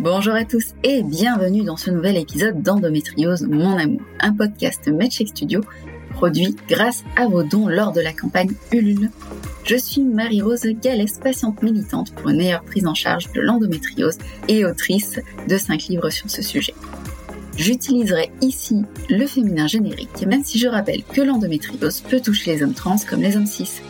Bonjour à tous et bienvenue dans ce nouvel épisode d'Endométriose Mon Amour, un podcast Medshake Studio produit grâce à vos dons lors de la campagne Ulule. Je suis Marie-Rose Gallès, patiente militante pour une meilleure prise en charge de l'endométriose et autrice de 5 livres sur ce sujet. J'utiliserai ici le féminin générique, même si je rappelle que l'endométriose peut toucher les hommes trans comme les hommes cis.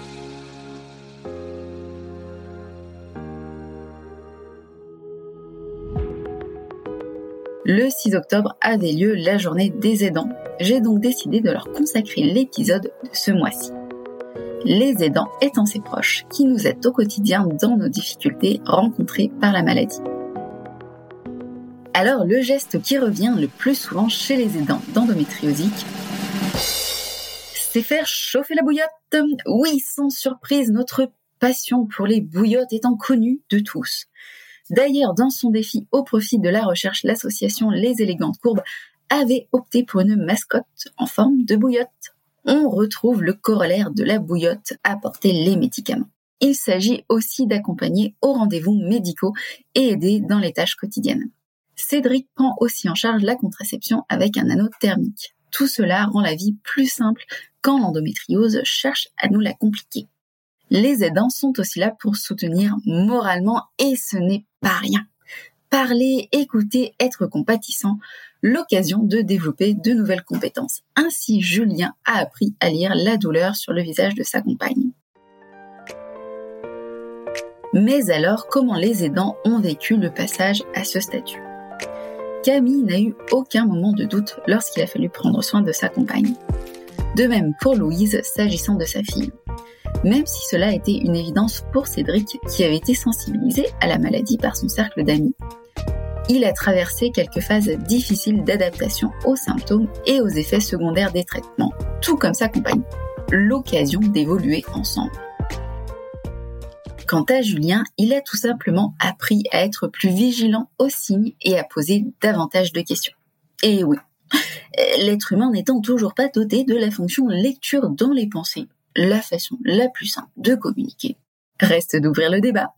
Le 6 octobre avait lieu la journée des aidants. J'ai donc décidé de leur consacrer l'épisode de ce mois-ci. Les aidants étant ses proches qui nous aident au quotidien dans nos difficultés rencontrées par la maladie. Alors le geste qui revient le plus souvent chez les aidants d'endométriosique, c'est faire chauffer la bouillotte. Oui, sans surprise, notre passion pour les bouillottes étant connue de tous. D'ailleurs, dans son défi au profit de la recherche, l'association Les Élégantes Courbes avait opté pour une mascotte en forme de bouillotte. On retrouve le corollaire de la bouillotte, apporter les médicaments. Il s'agit aussi d'accompagner aux rendez-vous médicaux et aider dans les tâches quotidiennes. Cédric prend aussi en charge la contraception avec un anneau thermique. Tout cela rend la vie plus simple quand l'endométriose cherche à nous la compliquer. Les aidants sont aussi là pour soutenir moralement et ce n'est pas rien. Parler, écouter, être compatissant, l'occasion de développer de nouvelles compétences. Ainsi, Julien a appris à lire la douleur sur le visage de sa compagne. Mais alors, comment les aidants ont vécu le passage à ce statut? Camille n'a eu aucun moment de doute lorsqu'il a fallu prendre soin de sa compagne. De même pour Louise s'agissant de sa fille. Même si cela été une évidence pour Cédric qui avait été sensibilisé à la maladie par son cercle d'amis, il a traversé quelques phases difficiles d'adaptation aux symptômes et aux effets secondaires des traitements, tout comme sa compagne. L'occasion d'évoluer ensemble. Quant à Julien, il a tout simplement appris à être plus vigilant aux signes et à poser davantage de questions. Et oui, l'être humain n'étant toujours pas doté de la fonction lecture dans les pensées, la façon la plus simple de communiquer reste d'ouvrir le débat.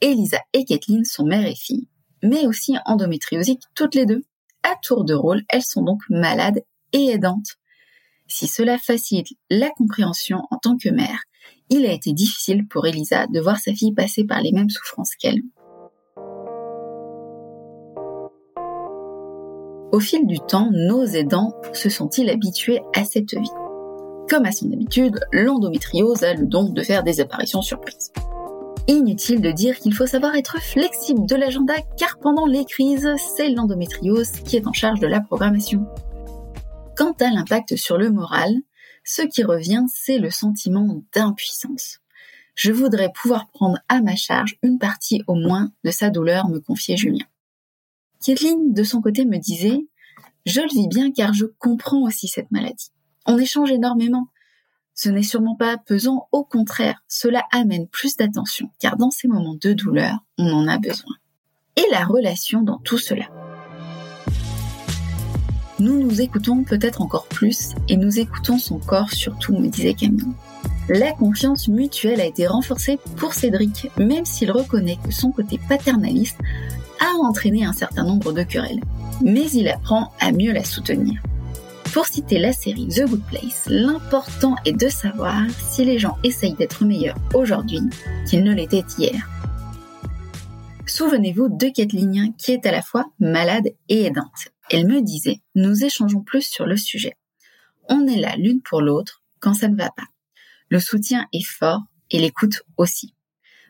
Elisa et Kathleen sont mère et fille, mais aussi endométriosiques toutes les deux. À tour de rôle, elles sont donc malades et aidantes. Si cela facilite la compréhension en tant que mère, il a été difficile pour Elisa de voir sa fille passer par les mêmes souffrances qu'elle. Au fil du temps, nos aidants se sont-ils habitués à cette vie? Comme à son habitude, l'endométriose a le don de faire des apparitions surprises. Inutile de dire qu'il faut savoir être flexible de l'agenda car pendant les crises, c'est l'endométriose qui est en charge de la programmation. Quant à l'impact sur le moral, ce qui revient, c'est le sentiment d'impuissance. Je voudrais pouvoir prendre à ma charge une partie au moins de sa douleur, me confiait Julien. Kathleen, de son côté, me disait Je le vis bien car je comprends aussi cette maladie. On échange énormément. Ce n'est sûrement pas pesant, au contraire, cela amène plus d'attention car dans ces moments de douleur, on en a besoin. Et la relation dans tout cela nous nous écoutons peut-être encore plus et nous écoutons son corps surtout, me disait Camille. La confiance mutuelle a été renforcée pour Cédric, même s'il reconnaît que son côté paternaliste a entraîné un certain nombre de querelles. Mais il apprend à mieux la soutenir. Pour citer la série The Good Place, l'important est de savoir si les gens essayent d'être meilleurs aujourd'hui qu'ils ne l'étaient hier. Souvenez-vous de Kathleen qui est à la fois malade et aidante. Elle me disait, nous échangeons plus sur le sujet. On est là l'une pour l'autre quand ça ne va pas. Le soutien est fort et l'écoute aussi.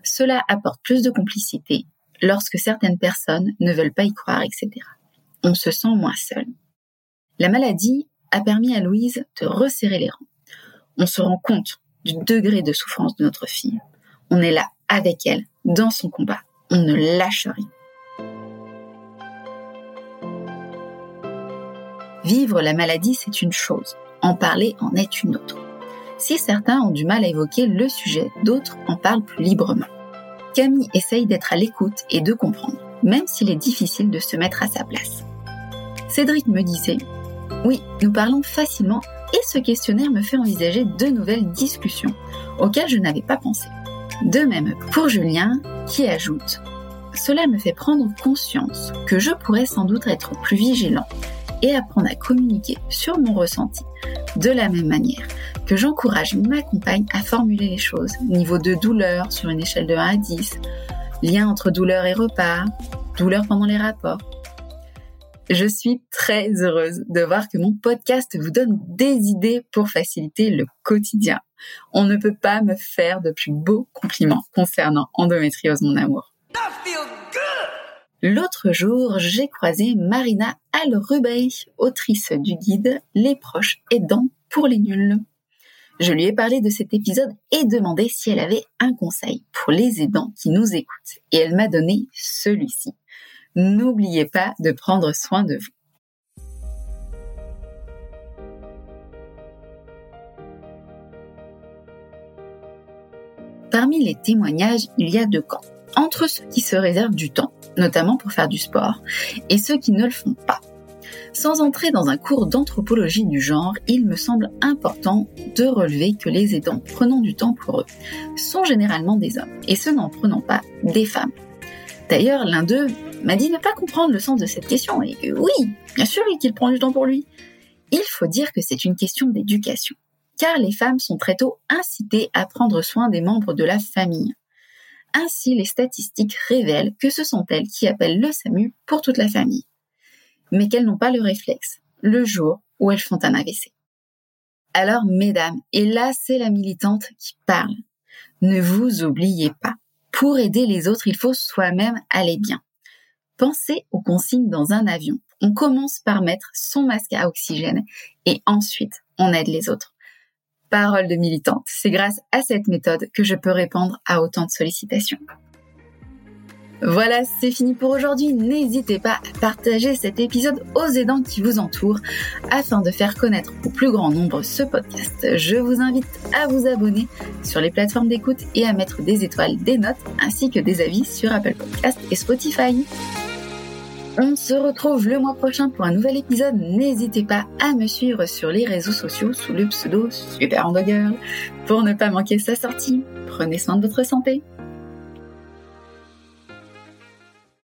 Cela apporte plus de complicité lorsque certaines personnes ne veulent pas y croire, etc. On se sent moins seul. La maladie a permis à Louise de resserrer les rangs. On se rend compte du degré de souffrance de notre fille. On est là avec elle, dans son combat. On ne lâche rien. Vivre la maladie, c'est une chose, en parler en est une autre. Si certains ont du mal à évoquer le sujet, d'autres en parlent plus librement. Camille essaye d'être à l'écoute et de comprendre, même s'il est difficile de se mettre à sa place. Cédric me disait, Oui, nous parlons facilement et ce questionnaire me fait envisager de nouvelles discussions auxquelles je n'avais pas pensé. De même pour Julien qui ajoute Cela me fait prendre conscience que je pourrais sans doute être plus vigilant et apprendre à communiquer sur mon ressenti de la même manière que j'encourage ma compagne à formuler les choses, niveau de douleur sur une échelle de 1 à 10, lien entre douleur et repas, douleur pendant les rapports. Je suis très heureuse de voir que mon podcast vous donne des idées pour faciliter le quotidien. On ne peut pas me faire de plus beaux compliments concernant endométriose mon amour. L'autre jour, j'ai croisé Marina Al-Rubey, autrice du guide Les proches aidants pour les nuls. Je lui ai parlé de cet épisode et demandé si elle avait un conseil pour les aidants qui nous écoutent. Et elle m'a donné celui-ci. N'oubliez pas de prendre soin de vous. Parmi les témoignages, il y a deux camps. Entre ceux qui se réservent du temps, notamment pour faire du sport, et ceux qui ne le font pas. Sans entrer dans un cours d'anthropologie du genre, il me semble important de relever que les aidants prenant du temps pour eux sont généralement des hommes, et ceux n'en prenant pas des femmes. D'ailleurs, l'un d'eux m'a dit ne pas comprendre le sens de cette question et oui, bien sûr qu'il prend du temps pour lui. Il faut dire que c'est une question d'éducation, car les femmes sont très tôt incitées à prendre soin des membres de la famille. Ainsi, les statistiques révèlent que ce sont elles qui appellent le SAMU pour toute la famille, mais qu'elles n'ont pas le réflexe le jour où elles font un AVC. Alors, mesdames, et là c'est la militante qui parle, ne vous oubliez pas, pour aider les autres, il faut soi-même aller bien. Pensez aux consignes dans un avion. On commence par mettre son masque à oxygène et ensuite on aide les autres. Parole de militante, c'est grâce à cette méthode que je peux répondre à autant de sollicitations. Voilà, c'est fini pour aujourd'hui. N'hésitez pas à partager cet épisode aux aidants qui vous entourent afin de faire connaître au plus grand nombre ce podcast. Je vous invite à vous abonner sur les plateformes d'écoute et à mettre des étoiles, des notes ainsi que des avis sur Apple Podcast et Spotify. On se retrouve le mois prochain pour un nouvel épisode. N'hésitez pas à me suivre sur les réseaux sociaux sous le pseudo Super Girl pour ne pas manquer sa sortie. Prenez soin de votre santé.